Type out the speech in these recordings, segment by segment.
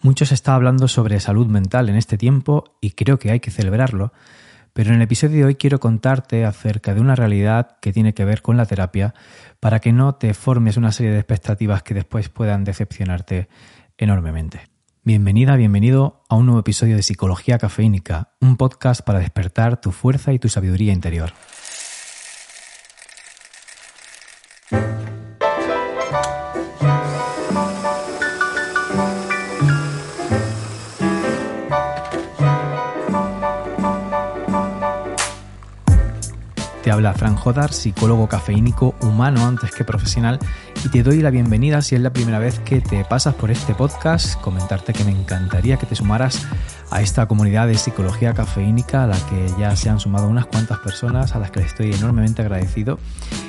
Mucho se está hablando sobre salud mental en este tiempo y creo que hay que celebrarlo, pero en el episodio de hoy quiero contarte acerca de una realidad que tiene que ver con la terapia para que no te formes una serie de expectativas que después puedan decepcionarte enormemente. Bienvenida, bienvenido a un nuevo episodio de Psicología Cafeínica, un podcast para despertar tu fuerza y tu sabiduría interior. Habla Fran Jodar, psicólogo cafeínico humano antes que profesional, y te doy la bienvenida si es la primera vez que te pasas por este podcast. Comentarte que me encantaría que te sumaras a esta comunidad de psicología cafeínica a la que ya se han sumado unas cuantas personas a las que les estoy enormemente agradecido.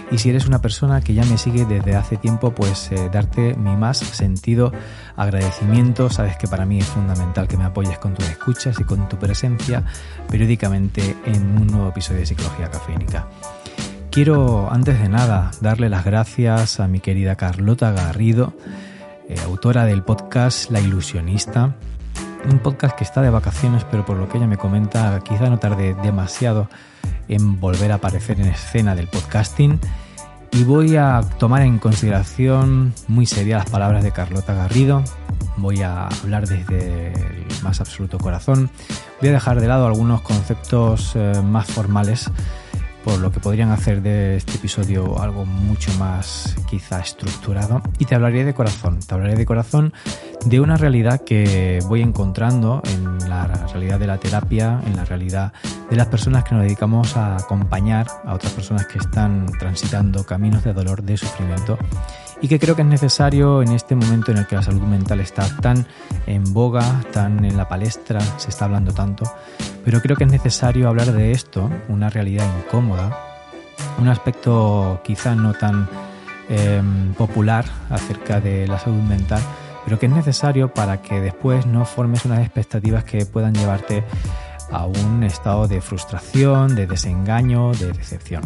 Y si eres una persona que ya me sigue desde hace tiempo, pues eh, darte mi más sentido agradecimiento. Sabes que para mí es fundamental que me apoyes con tus escuchas y con tu presencia periódicamente en un nuevo episodio de Psicología Cafeínica. Quiero, antes de nada, darle las gracias a mi querida Carlota Garrido, eh, autora del podcast La Ilusionista, un podcast que está de vacaciones, pero por lo que ella me comenta, quizá no tarde demasiado en volver a aparecer en escena del podcasting. Y voy a tomar en consideración muy seria las palabras de Carlota Garrido. Voy a hablar desde el más absoluto corazón. Voy a dejar de lado algunos conceptos eh, más formales por lo que podrían hacer de este episodio algo mucho más quizá estructurado. Y te hablaré de corazón, te hablaré de corazón de una realidad que voy encontrando en la realidad de la terapia, en la realidad de las personas que nos dedicamos a acompañar a otras personas que están transitando caminos de dolor, de sufrimiento y que creo que es necesario en este momento en el que la salud mental está tan en boga, tan en la palestra, se está hablando tanto, pero creo que es necesario hablar de esto, una realidad incómoda, un aspecto quizá no tan em, popular acerca de la salud mental, pero que es necesario para que después no formes unas expectativas que puedan llevarte a un estado de frustración, de desengaño, de decepción.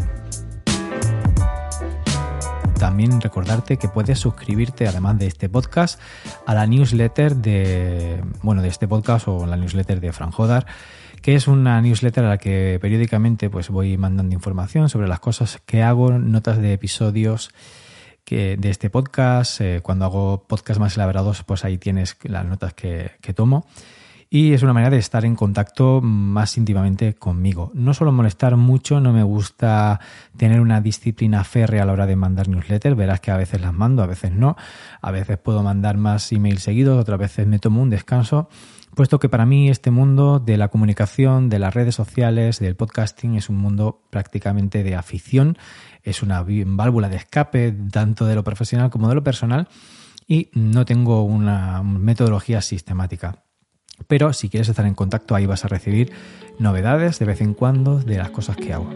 También recordarte que puedes suscribirte, además de este podcast, a la newsletter de, bueno, de este podcast o la newsletter de Fran Jodar, que es una newsletter a la que periódicamente pues voy mandando información sobre las cosas que hago, notas de episodios que, de este podcast. Eh, cuando hago podcasts más elaborados, pues ahí tienes las notas que, que tomo y es una manera de estar en contacto más íntimamente conmigo. No suelo molestar mucho, no me gusta tener una disciplina férrea a la hora de mandar newsletters, verás que a veces las mando, a veces no, a veces puedo mandar más emails seguidos, otras veces me tomo un descanso, puesto que para mí este mundo de la comunicación, de las redes sociales, del podcasting es un mundo prácticamente de afición, es una válvula de escape tanto de lo profesional como de lo personal y no tengo una metodología sistemática. Pero si quieres estar en contacto ahí vas a recibir novedades de vez en cuando de las cosas que hago.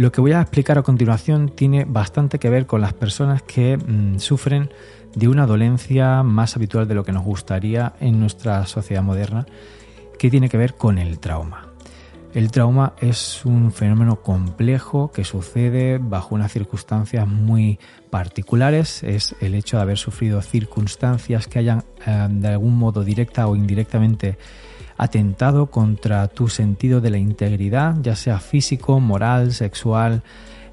Lo que voy a explicar a continuación tiene bastante que ver con las personas que mm, sufren de una dolencia más habitual de lo que nos gustaría en nuestra sociedad moderna, que tiene que ver con el trauma. El trauma es un fenómeno complejo que sucede bajo unas circunstancias muy particulares. Es el hecho de haber sufrido circunstancias que hayan eh, de algún modo directa o indirectamente atentado contra tu sentido de la integridad, ya sea físico, moral, sexual,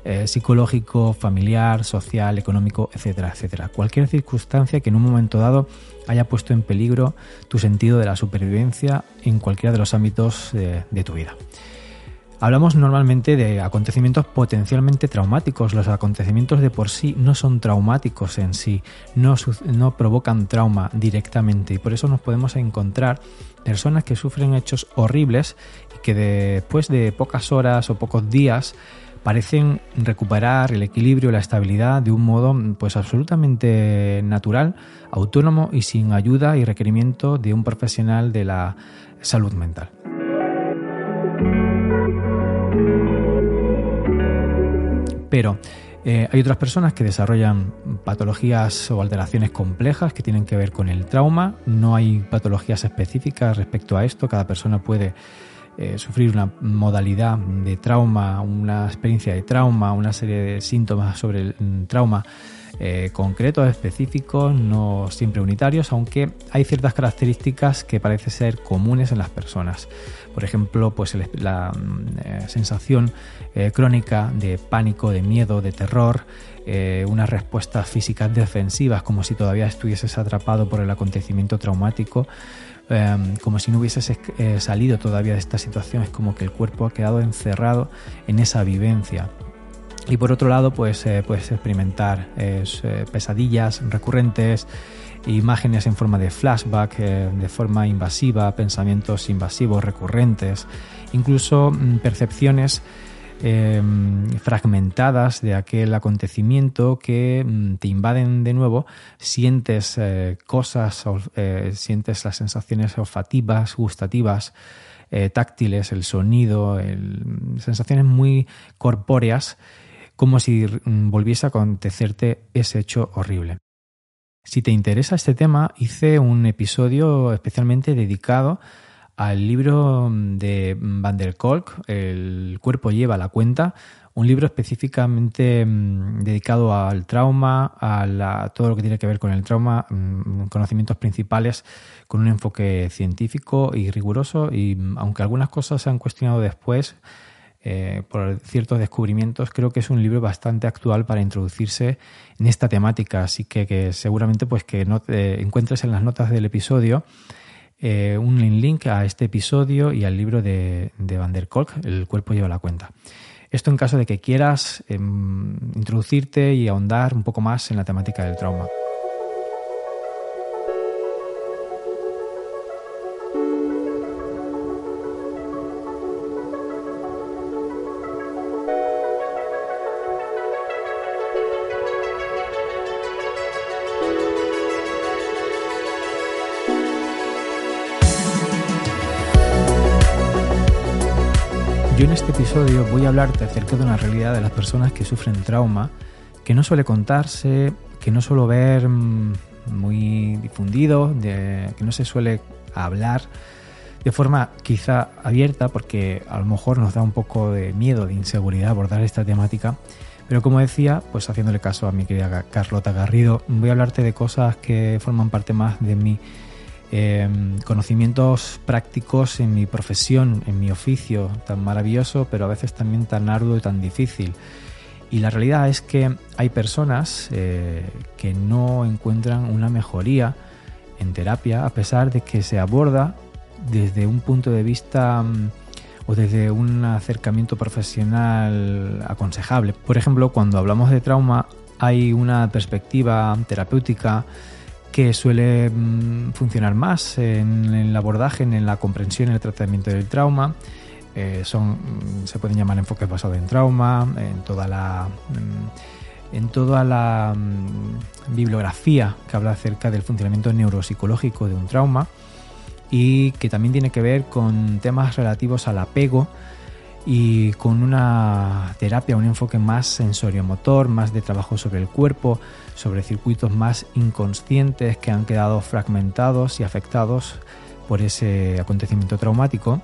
eh, psicológico, familiar, social, económico, etcétera, etcétera. Cualquier circunstancia que en un momento dado haya puesto en peligro tu sentido de la supervivencia en cualquiera de los ámbitos de, tu vida. Hablamos normalmente de acontecimientos potencialmente traumáticos. Los acontecimientos de por sí no son traumáticos en sí, no, no, provocan trauma directamente y por eso nos podemos encontrar personas que sufren hechos horribles y que después de pocas horas o pocos días parecen recuperar el equilibrio, la estabilidad de un modo pues absolutamente natural, autónomo y sin ayuda y requerimiento de un profesional de la salud mental. Pero eh, hay otras personas que desarrollan patologías o alteraciones complejas que tienen que ver con el trauma. No hay patologías específicas respecto a esto. Cada persona puede eh, sufrir una modalidad de trauma, una experiencia de trauma, una serie de síntomas sobre el mm, trauma eh, concretos, específicos, no siempre unitarios, aunque hay ciertas características que parece ser comunes en las personas. Por ejemplo, pues la mm, eh, sensación eh, crónica de pánico, de miedo, de terror, unas respuestas físicas defensivas, como si todavía estuvieses atrapado por el acontecimiento traumático. Em, como si no hubieses salido todavía de esta situación, es como que el cuerpo ha quedado encerrado en esa vivencia. Y por otro lado, pues eh, puedes experimentar eh, pesadillas recurrentes, imágenes en forma de flashback, eh, de forma invasiva, pensamientos invasivos recurrentes, incluso mm, percepciones em, fragmentadas de aquel acontecimiento que mm, te invaden de nuevo, sientes cosas, sientes las sensaciones olfativas, gustativas, táctiles, el sonido, sensaciones muy corpóreas como si mm, volviese a acontecerte ese hecho horrible. Si te interesa este tema, hice un episodio especialmente dedicado al libro mm, de Van der Kolk, El cuerpo lleva la cuenta, un libro específicamente mm, dedicado al trauma, a todo lo que tiene que ver con el trauma, conocimientos principales con un enfoque científico y riguroso y aunque algunas cosas se han cuestionado después, eh, por ciertos descubrimientos, creo que es un libro bastante actual para introducirse en esta temática, así que, seguramente pues que no te encuentres en las notas del episodio eh, un link a este episodio y al libro de, de Van der Kolk, El cuerpo lleva la cuenta. Esto en caso de que quieras em, introducirte y ahondar un poco más en la temática del trauma. Yo en este episodio voy a hablarte acerca de una realidad de las personas que sufren trauma que no suele contarse, que no suelo ver mm, muy difundido, que no se suele hablar de forma quizá abierta porque a lo mejor nos da un poco de miedo, de inseguridad abordar esta temática. Pero como decía, pues haciéndole caso a mi querida Carlota Garrido, voy a hablarte de cosas que forman parte más de mi Em, conocimientos prácticos en mi profesión, en mi oficio tan maravilloso, pero a veces también tan arduo y tan difícil. Y la realidad es que hay personas eh, que no encuentran una mejoría en terapia a pesar de que se aborda desde un punto de vista mm, o desde un acercamiento profesional aconsejable. Por ejemplo, cuando hablamos de trauma hay una perspectiva terapéutica que suele mm, funcionar más en el abordaje, en la comprensión y el tratamiento del trauma. Eh, son, mm, se pueden llamar enfoques basados en trauma, en toda la, mm, en toda la bibliografía que habla acerca del funcionamiento neuropsicológico de un trauma y que también tiene que ver con temas relativos al apego y con una terapia, un enfoque más sensorio-motor, más de trabajo sobre el cuerpo, sobre circuitos más inconscientes que han quedado fragmentados y afectados por ese acontecimiento traumático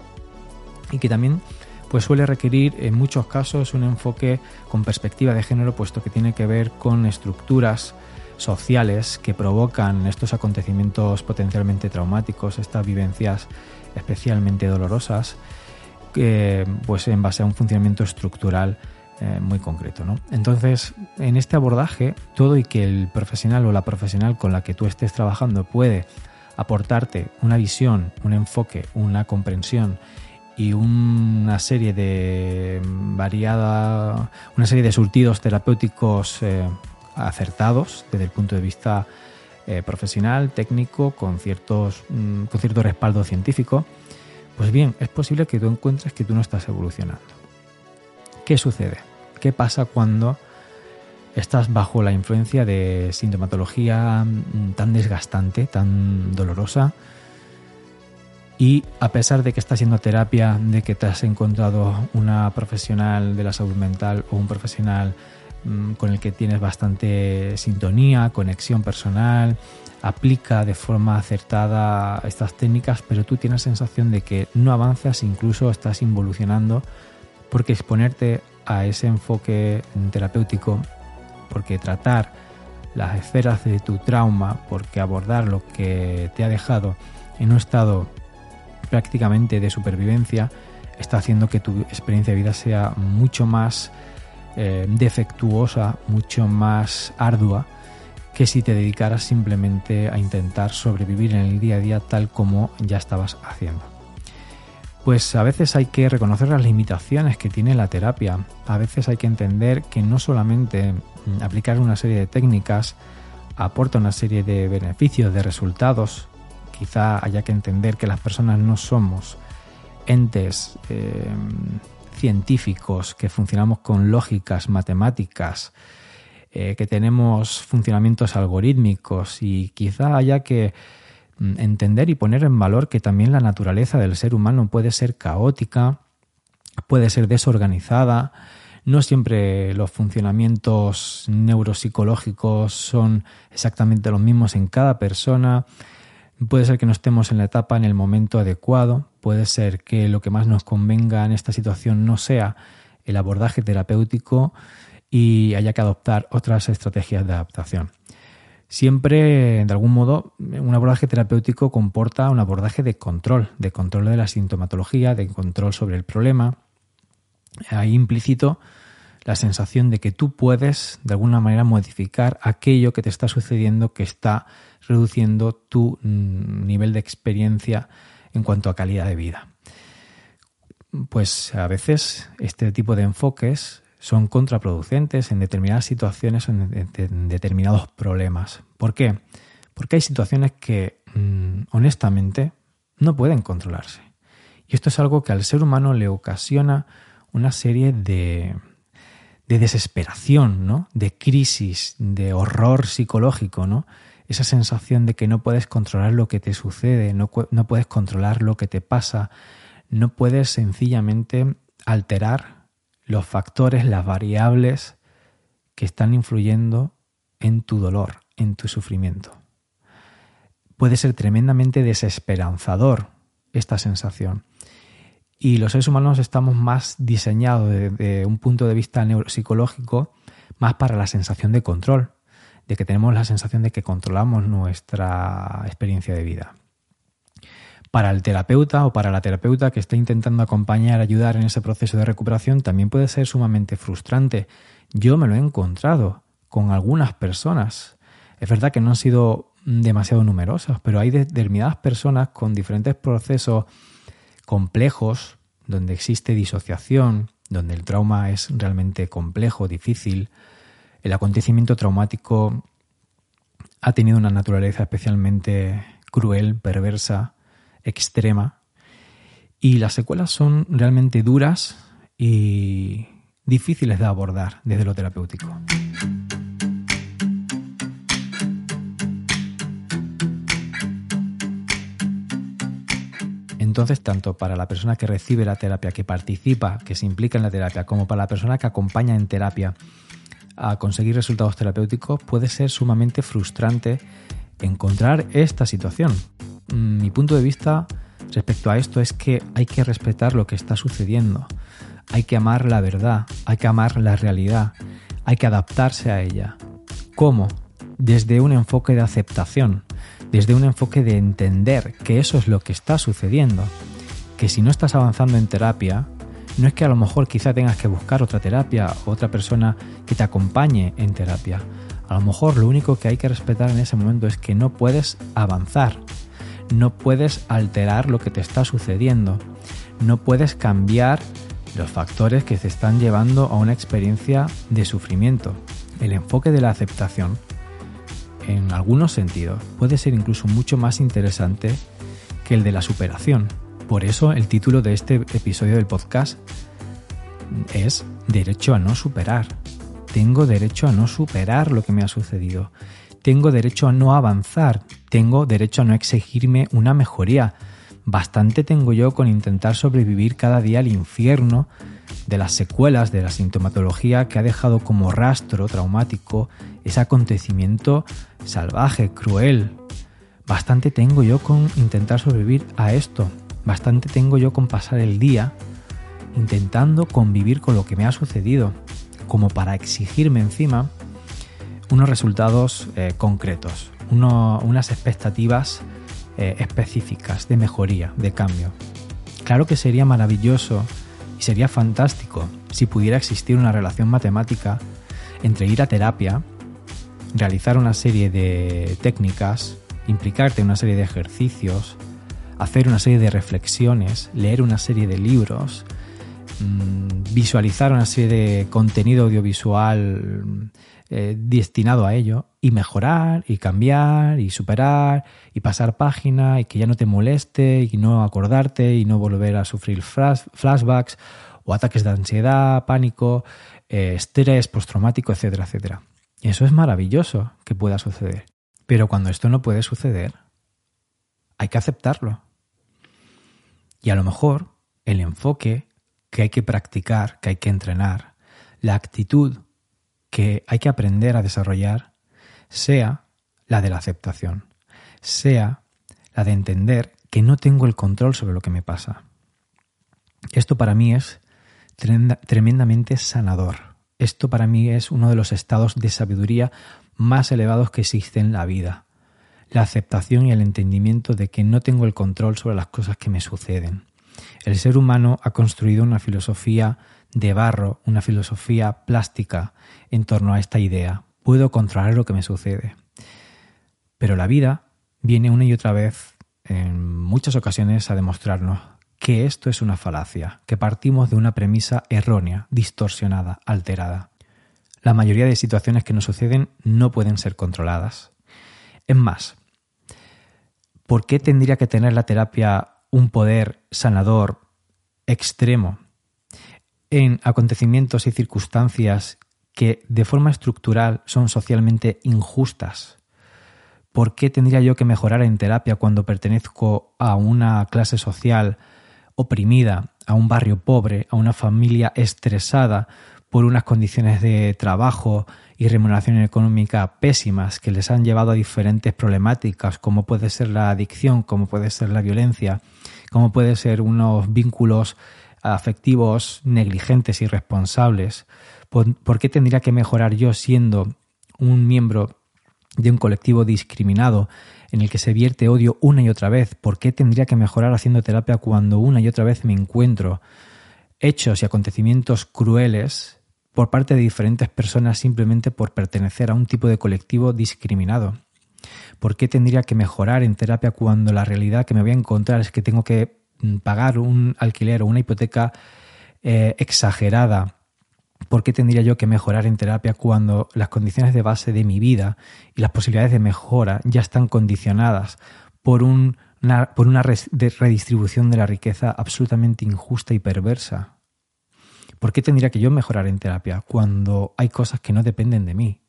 y que también pues suele requerir en muchos casos un enfoque con perspectiva de género puesto que tiene que ver con estructuras sociales que provocan estos acontecimientos potencialmente traumáticos, estas vivencias especialmente dolorosas pues en base a un funcionamiento estructural eh, muy concreto. ¿no? Entonces, en este abordaje, todo y que el profesional o la profesional con la que tú estés trabajando puede aportarte una visión, un enfoque, una comprensión y una serie de variada, una serie de surtidos terapéuticos eh, acertados desde el punto de vista eh, profesional, técnico, con, ciertos, mm, con cierto respaldo científico, pues bien, es posible que tú encuentres que tú no estás evolucionando. ¿Qué sucede? ¿Qué pasa cuando estás bajo la influencia de sintomatología mm, tan desgastante, tan dolorosa? Y a pesar de que estás haciendo terapia, de que te has encontrado una profesional de la salud mental o un profesional mm, con el que tienes bastante sintonía, conexión personal, aplica de forma acertada estas técnicas, pero tú tienes sensación de que no avanzas, incluso estás involucionando, porque exponerte a ese enfoque terapéutico, porque tratar las esferas de tu trauma, porque abordar lo que te ha dejado en un estado prácticamente de supervivencia está haciendo que tu experiencia de vida sea mucho más eh, defectuosa, mucho más ardua que si te dedicaras simplemente a intentar sobrevivir en el día a día tal como ya estabas haciendo. Pues a veces hay que reconocer las limitaciones que tiene la terapia, a veces hay que entender que no solamente mm, aplicar una serie de técnicas aporta una serie de beneficios, de resultados, quizá haya que entender que las personas no somos entes eh, científicos que funcionamos con lógicas matemáticas, eh, que tenemos funcionamientos algorítmicos y quizá haya que mm, entender y poner en valor que también la naturaleza del ser humano puede ser caótica, puede ser desorganizada, no siempre los funcionamientos neuropsicológicos son exactamente los mismos en cada persona, Puede ser que no estemos en la etapa, en el momento adecuado, puede ser que lo que más nos convenga en esta situación no sea el abordaje terapéutico y haya que adoptar otras estrategias de adaptación. Siempre, de algún modo, un abordaje terapéutico comporta un abordaje de control, de control de la sintomatología, de control sobre el problema. Hay implícito la sensación de que tú puedes, de alguna manera, modificar aquello que te está sucediendo que está reduciendo tu mm, nivel de experiencia en cuanto a calidad de vida. Pues a veces este tipo de enfoques son contraproducentes en determinadas situaciones o en, determinados problemas. ¿Por qué? Porque hay situaciones que mm, honestamente no pueden controlarse. Y esto es algo que al ser humano le ocasiona una serie de, de desesperación, ¿no? de crisis, de horror psicológico, ¿no? Esa sensación de que no puedes controlar lo que te sucede, no, no puedes controlar lo que te pasa, no puedes sencillamente alterar los factores, las variables que están influyendo en tu dolor, en tu sufrimiento. Puede ser tremendamente desesperanzador esta sensación. Y los seres humanos estamos más diseñados desde un punto de vista neuropsicológico más para la sensación de control de que tenemos la sensación de que controlamos nuestra experiencia de vida. Para el terapeuta o para la terapeuta que está intentando acompañar, ayudar en ese proceso de recuperación, también puede ser sumamente frustrante. Yo me lo he encontrado con algunas personas. Es verdad que no han sido demasiado numerosas, pero hay determinadas personas con diferentes procesos complejos, donde existe disociación, donde el trauma es realmente complejo, difícil, el acontecimiento traumático ha tenido una naturaleza especialmente cruel, perversa, extrema, y las secuelas son realmente duras y difíciles de abordar desde lo terapéutico. Entonces, tanto para la persona que recibe la terapia, que participa, que se implica en la terapia, como para la persona que acompaña en terapia, a conseguir resultados terapéuticos, puede ser sumamente frustrante encontrar esta situación. Mm, mi punto de vista respecto a esto es que hay que respetar lo que está sucediendo, hay que amar la verdad, hay que amar la realidad, hay que adaptarse a ella. ¿Cómo? Desde un enfoque de aceptación, desde un enfoque de entender que eso es lo que está sucediendo, que si no estás avanzando en terapia, no es que a lo mejor quizá tengas que buscar otra terapia, otra persona que te acompañe en terapia. A lo mejor lo único que hay que respetar en ese momento es que no puedes avanzar, no puedes alterar lo que te está sucediendo, no puedes cambiar los factores que te están llevando a una experiencia de sufrimiento. El enfoque de la aceptación, en algunos sentidos, puede ser incluso mucho más interesante que el de la superación. Por eso el título de este episodio del podcast es Derecho a no superar. Tengo derecho a no superar lo que me ha sucedido. Tengo derecho a no avanzar. Tengo derecho a no exigirme una mejoría. Bastante tengo yo con intentar sobrevivir cada día al infierno de las secuelas de la sintomatología que ha dejado como rastro traumático ese acontecimiento salvaje, cruel. Bastante tengo yo con intentar sobrevivir a esto. Bastante tengo yo con pasar el día intentando convivir con lo que me ha sucedido, como para exigirme encima unos resultados eh, concretos, unas expectativas eh, específicas de mejoría, de cambio. Claro que sería maravilloso y sería fantástico si pudiera existir una relación matemática entre ir a terapia, realizar una serie de técnicas, implicarte en una serie de ejercicios, hacer una serie de reflexiones, leer una serie de libros, mm, visualizar una serie de contenido audiovisual eh, destinado a ello y mejorar y cambiar y superar y pasar página y que ya no te moleste y no acordarte y no volver a sufrir flashbacks o ataques de ansiedad, pánico, eh, estrés postraumático, etcétera, etcétera. Eso es maravilloso que pueda suceder. Pero cuando esto no puede suceder, hay que aceptarlo. Y a lo mejor el enfoque que hay que practicar, que hay que entrenar, la actitud que hay que aprender a desarrollar sea la de la aceptación, sea la de entender que no tengo el control sobre lo que me pasa. Esto para mí es tremendamente sanador. Esto para mí es uno de los estados de sabiduría más elevados que existen en la vida. La aceptación y el entendimiento de que no tengo el control sobre las cosas que me suceden. El ser humano ha construido una filosofía de barro, una filosofía plástica en torno a esta idea. Puedo controlar lo que me sucede. Pero la vida viene una y otra vez, en muchas ocasiones, a demostrarnos que esto es una falacia, que partimos de una premisa errónea, distorsionada, alterada. La mayoría de situaciones que nos suceden no pueden ser controladas. Es más, ¿por qué tendría que tener la terapia un poder sanador extremo en acontecimientos y circunstancias que de forma estructural son socialmente injustas. ¿Por qué tendría yo que mejorar en terapia cuando pertenezco a una clase social oprimida, a un barrio pobre, a una familia estresada por unas condiciones de trabajo y remuneración económica pésimas que les han llevado a diferentes problemáticas, como puede ser la adicción, como puede ser la violencia, como puede ser unos vínculos afectivos negligentes y responsables, ¿por, qué tendría que mejorar yo siendo un miembro de un colectivo discriminado en el que se vierte odio una y otra vez? ¿Por qué tendría que mejorar haciendo terapia cuando una y otra vez me encuentro hechos y acontecimientos crueles por parte de diferentes personas simplemente por pertenecer a un tipo de colectivo discriminado? ¿Por qué tendría que mejorar en terapia cuando la realidad que me voy a encontrar es que tengo que Mm, pagar un alquiler o una hipoteca eh, exagerada, ¿por qué tendría yo que mejorar en terapia cuando las condiciones de base de mi vida y las posibilidades de mejora ya están condicionadas por, una, por una redistribución de la riqueza absolutamente injusta y perversa? ¿Por qué tendría que yo mejorar en terapia cuando hay cosas que no dependen de mí?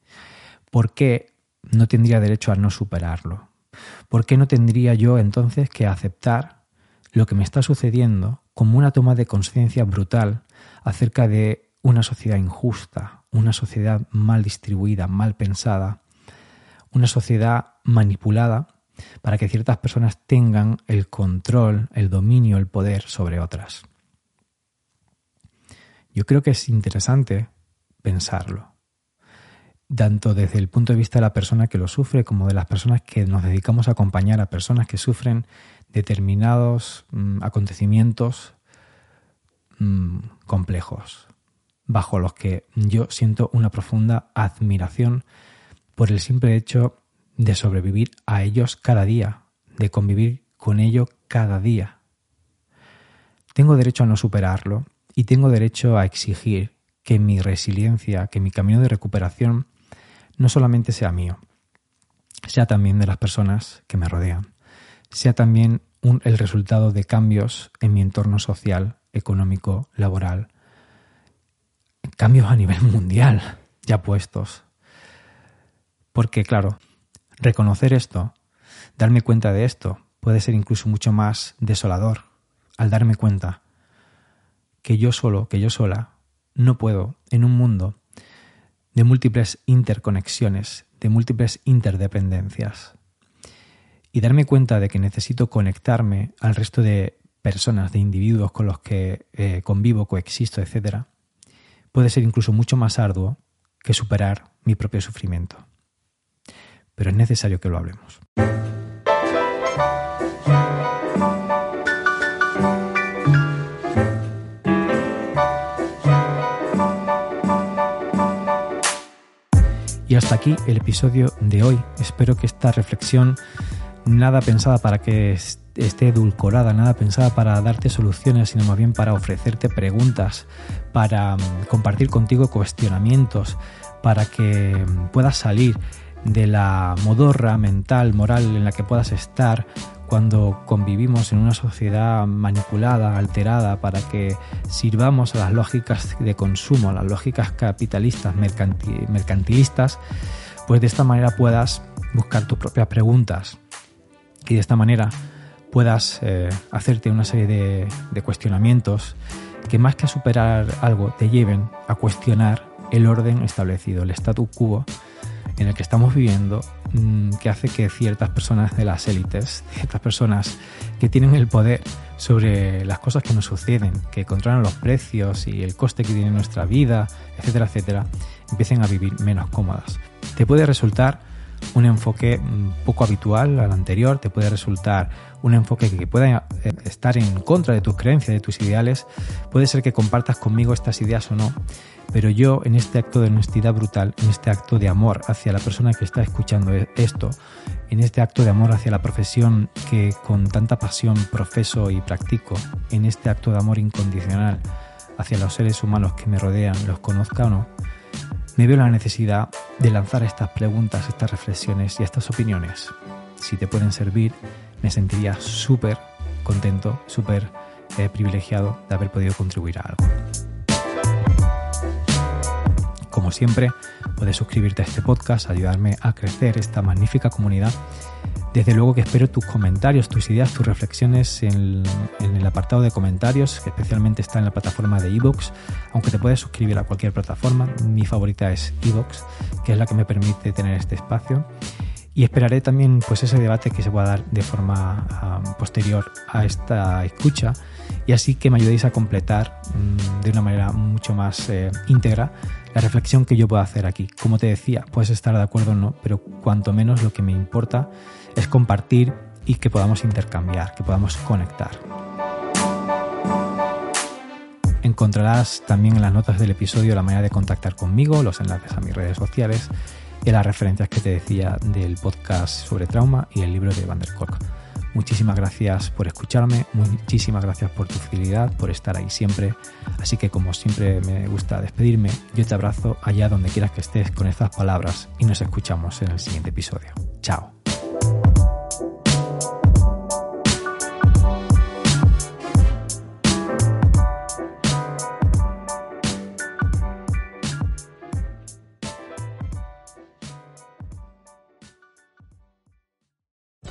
¿Por qué no tendría derecho a no superarlo? ¿Por qué no tendría yo entonces que aceptar lo que me está sucediendo como una toma de conciencia brutal acerca de una sociedad injusta, una sociedad mal distribuida, mal pensada, una sociedad manipulada para que ciertas personas tengan el control, el dominio, el poder sobre otras. Yo creo que es interesante pensarlo, tanto desde el punto de vista de la persona que lo sufre como de las personas que nos dedicamos a acompañar a personas que sufren determinados mm, acontecimientos mm, complejos, bajo los que yo siento una profunda admiración por el simple hecho de sobrevivir a ellos cada día, de convivir con ello cada día. tengo derecho a no superarlo y tengo derecho a exigir que mi resiliencia, que mi camino de recuperación no solamente sea mío, sea también de las personas que me rodean, sea también el resultado de cambios en mi entorno social, económico, laboral, cambios a nivel mundial ya puestos. Porque claro, reconocer esto, darme cuenta de esto, puede ser incluso mucho más desolador al darme cuenta que yo solo, que yo sola, no puedo en un mundo de múltiples interconexiones, de múltiples interdependencias. Y darme cuenta de que necesito conectarme al resto de personas, de individuos con los que eh, convivo, coexisto, etc., puede ser incluso mucho más arduo que superar mi propio sufrimiento. Pero es necesario que lo hablemos. Y hasta aquí el episodio de hoy. Espero que esta reflexión, nada pensada para que esté edulcorada, nada pensada para darte soluciones, sino más bien para ofrecerte preguntas, para mm, compartir contigo cuestionamientos, para que mm, puedas salir de la modorra mental, moral en la que puedas estar cuando convivimos en una sociedad manipulada, alterada, para que sirvamos a las lógicas de consumo, a las lógicas capitalistas, mercantilistas, pues de esta manera puedas buscar tus propias preguntas y de esta manera puedas eh, hacerte una serie de, de cuestionamientos que más que a superar algo te lleven a cuestionar el orden establecido, el statu quo en el que estamos viviendo mm, que hace que ciertas personas de las élites, ciertas personas que tienen el poder sobre las cosas que nos suceden, que controlan los precios y el coste que tiene nuestra vida, etcétera, etcétera, empiecen a vivir menos cómodas. Te puede resultar un enfoque mm, poco habitual al anterior, te puede resultar un enfoque que pueda eh, estar en contra de tus creencias, de tus ideales, puede ser que compartas conmigo estas ideas o no, pero yo en este acto de honestidad brutal, en este acto de amor hacia la persona que está escuchando e-, esto, en este acto de amor hacia la profesión que con tanta pasión profeso y practico, en este acto de amor incondicional hacia los seres humanos que me rodean, los conozca o no, me veo la necesidad de lanzar estas preguntas, estas reflexiones y estas opiniones. Si te pueden servir, me sentiría súper contento, súper eh, privilegiado de haber podido contribuir a algo. Como siempre, puedes suscribirte a este podcast, ayudarme a crecer esta magnífica comunidad. Desde luego que espero tus comentarios, tus ideas, tus reflexiones en, el apartado de comentarios, que especialmente está en la plataforma de iVoox, aunque te puedes suscribir a cualquier plataforma. Mi favorita es iVoox, que es la que me permite tener este espacio. Y esperaré también pues, ese debate que se pueda dar de forma ah, posterior a esta escucha y así que me ayudéis a completar mm, de una manera mucho más eh, íntegra la reflexión que yo puedo hacer aquí. Como te decía, puedes estar de acuerdo o no, pero cuanto menos lo que me importa es compartir y que podamos intercambiar, que podamos conectar. Encontrarás también en las notas del episodio la manera de contactar conmigo, los enlaces a mis redes sociales y las referencias que te decía del podcast sobre trauma y el libro de Van der Kolk. Muchísimas gracias por escucharme, muchísimas gracias por tu fidelidad, por estar ahí siempre. Así que como siempre me gusta despedirme, yo te abrazo allá donde quieras que estés con estas palabras y nos escuchamos en el siguiente episodio. Chao.